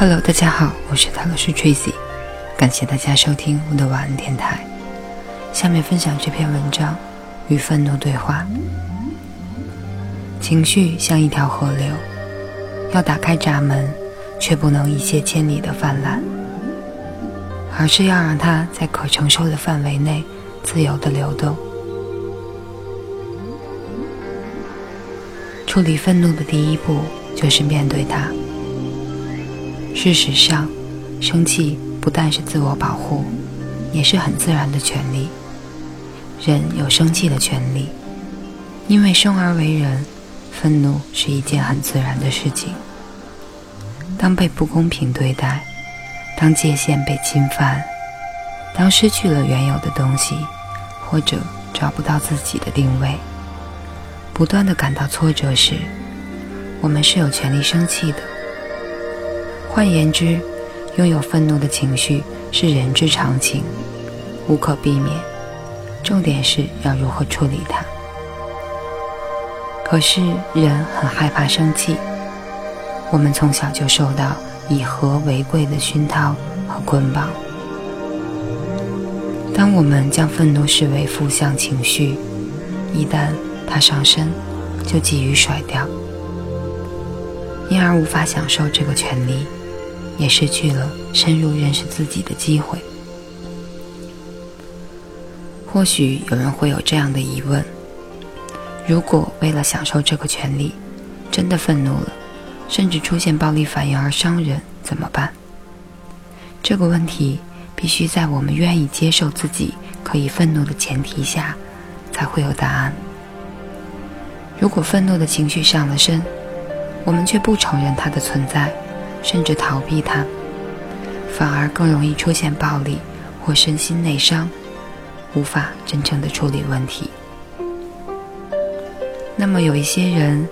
Hello，大家好，我是塔罗斯 Tracy，感谢大家收听我的晚安电台。下面分享这篇文章：与愤怒对话。情绪像一条河流，要打开闸门，却不能一泻千里的泛滥，而是要让它在可承受的范围内自由的流动。处理愤怒的第一步就是面对它。事实上，生气不但是自我保护，也是很自然的权利。人有生气的权利，因为生而为人，愤怒是一件很自然的事情。当被不公平对待，当界限被侵犯，当失去了原有的东西，或者找不到自己的定位，不断的感到挫折时，我们是有权利生气的。换言之，拥有愤怒的情绪是人之常情，无可避免。重点是要如何处理它。可是人很害怕生气，我们从小就受到以和为贵的熏陶和捆绑。当我们将愤怒视为负向情绪，一旦它上升，就急于甩掉，因而无法享受这个权利。也失去了深入认识自己的机会。或许有人会有这样的疑问：如果为了享受这个权利，真的愤怒了，甚至出现暴力反应而伤人，怎么办？这个问题必须在我们愿意接受自己可以愤怒的前提下，才会有答案。如果愤怒的情绪上了身，我们却不承认它的存在。甚至逃避它，反而更容易出现暴力或身心内伤，无法真正的处理问题。那么有一些人，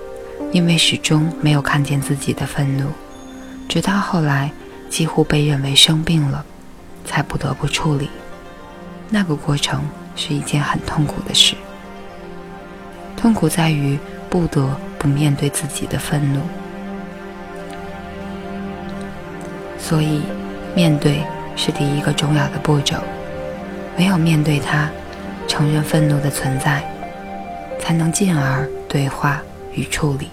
因为始终没有看见自己的愤怒，直到后来几乎被认为生病了，才不得不处理。那个过程是一件很痛苦的事，痛苦在于不得不面对自己的愤怒。所以，面对是第一个重要的步骤。唯有面对它，承认愤怒的存在，才能进而对话与处理。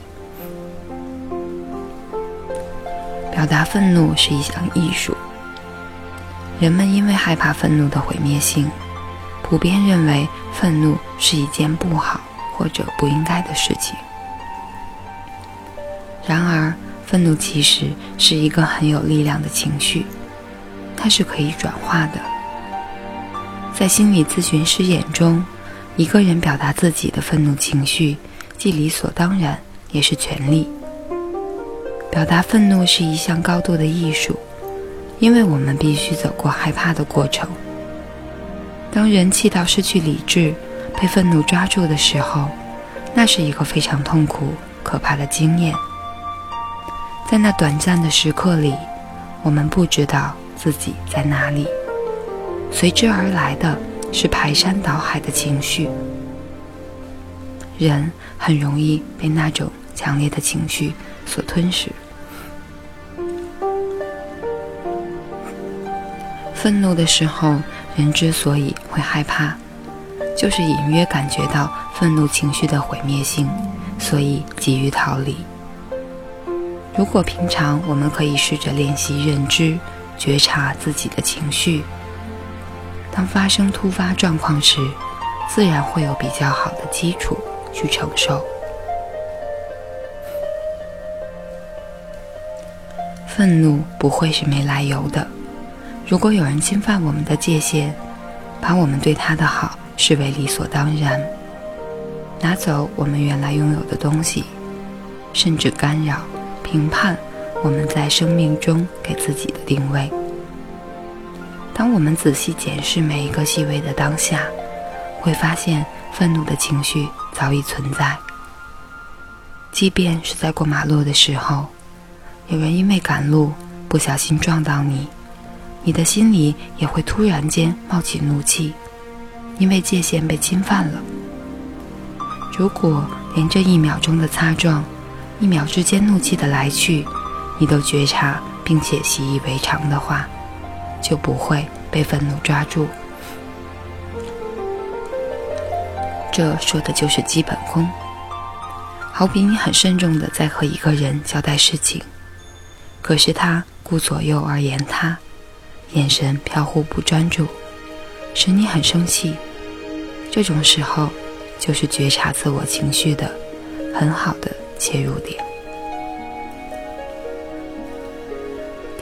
表达愤怒是一项艺术。人们因为害怕愤怒的毁灭性，普遍认为愤怒是一件不好或者不应该的事情。然而，愤怒其实是一个很有力量的情绪，它是可以转化的。在心理咨询师眼中，一个人表达自己的愤怒情绪，既理所当然，也是权利。表达愤怒是一项高度的艺术，因为我们必须走过害怕的过程。当人气到失去理智，被愤怒抓住的时候，那是一个非常痛苦、可怕的经验。在那短暂的时刻里，我们不知道自己在哪里，随之而来的是排山倒海的情绪。人很容易被那种强烈的情绪所吞噬。愤怒的时候，人之所以会害怕，就是隐约感觉到愤怒情绪的毁灭性，所以急于逃离。如果平常我们可以试着练习认知、觉察自己的情绪，当发生突发状况时，自然会有比较好的基础去承受。愤怒不会是没来由的。如果有人侵犯我们的界限，把我们对他的好视为理所当然，拿走我们原来拥有的东西，甚至干扰。评判我们在生命中给自己的定位。当我们仔细检视每一个细微的当下，会发现愤怒的情绪早已存在。即便是在过马路的时候，有人因为赶路不小心撞到你，你的心里也会突然间冒起怒气，因为界限被侵犯了。如果连这一秒钟的擦撞，一秒之间，怒气的来去，你都觉察并且习以为常的话，就不会被愤怒抓住。这说的就是基本功。好比你很慎重的在和一个人交代事情，可是他顾左右而言他，眼神飘忽不专注，使你很生气。这种时候，就是觉察自我情绪的很好的切入点。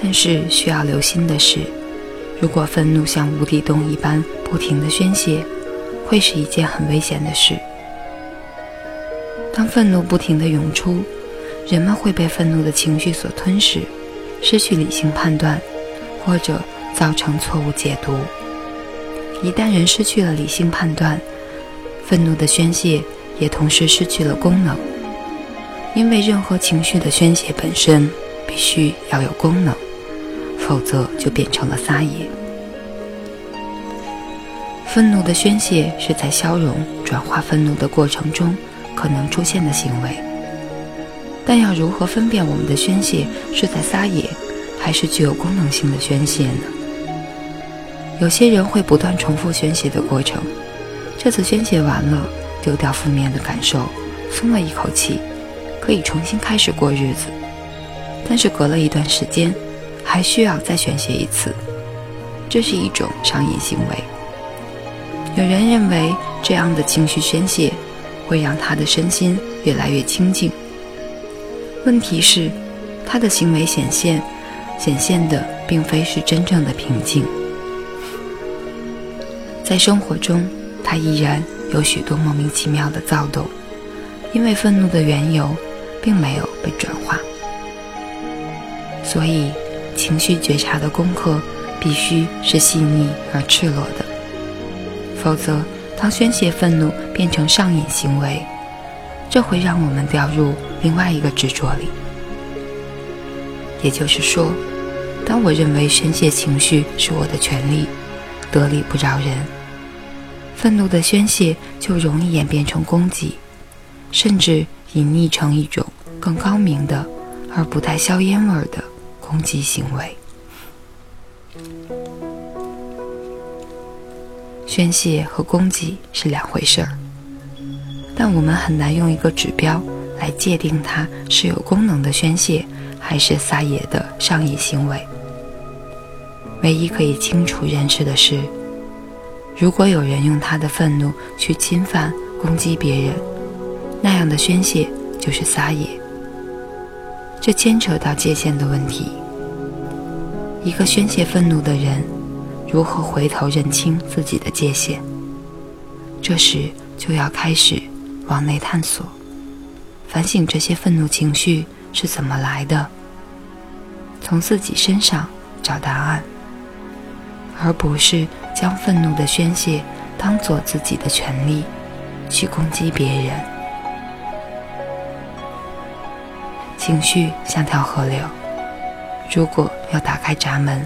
但是需要留心的是，如果愤怒像无底洞一般不停的宣泄，会是一件很危险的事。当愤怒不停的涌出，人们会被愤怒的情绪所吞噬，失去理性判断，或者造成错误解读。一旦人失去了理性判断，愤怒的宣泄也同时失去了功能。因为任何情绪的宣泄本身必须要有功能，否则就变成了撒野。愤怒的宣泄是在消融、转化愤怒的过程中。可能出现的行为，但要如何分辨我们的宣泄是在撒野，还是具有功能性的宣泄呢？有些人会不断重复宣泄的过程，这次宣泄完了，丢掉负面的感受，松了一口气，可以重新开始过日子。但是隔了一段时间，还需要再宣泄一次，这是一种上瘾行为。有人认为这样的情绪宣泄。会让他的身心越来越清净。问题是，他的行为显现，显现的并非是真正的平静。在生活中，他依然有许多莫名其妙的躁动，因为愤怒的缘由并没有被转化。所以，情绪觉察的功课必须是细腻而赤裸的，否则。当宣泄愤怒变成上瘾行为，这会让我们掉入另外一个执着里。也就是说，当我认为宣泄情绪是我的权利，得理不饶人，愤怒的宣泄就容易演变成攻击，甚至隐匿成一种更高明的而不带硝烟味的攻击行为。宣泄和攻击是两回事儿，但我们很难用一个指标来界定它是有功能的宣泄，还是撒野的上瘾行为。唯一可以清楚认识的是，如果有人用他的愤怒去侵犯、攻击别人，那样的宣泄就是撒野。这牵扯到界限的问题。一个宣泄愤怒的人。如何回头认清自己的界限？这时就要开始往内探索，反省这些愤怒情绪是怎么来的，从自己身上找答案，而不是将愤怒的宣泄当做自己的权利去攻击别人。情绪像条河流，如果要打开闸门，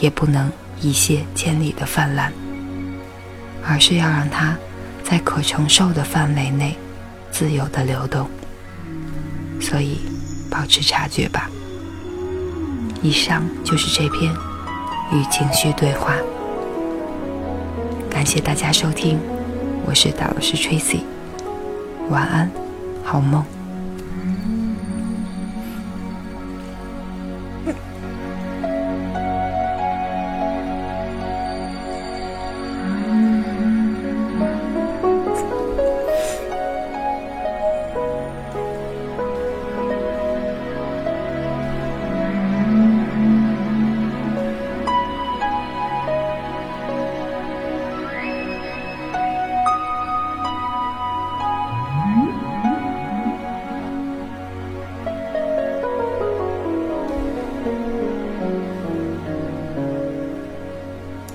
也不能。一泻千里的泛滥，而是要让它在可承受的范围内自由的流动。所以，保持察觉吧。以上就是这篇与情绪对话。感谢大家收听，我是导师 Tracy，晚安，好梦。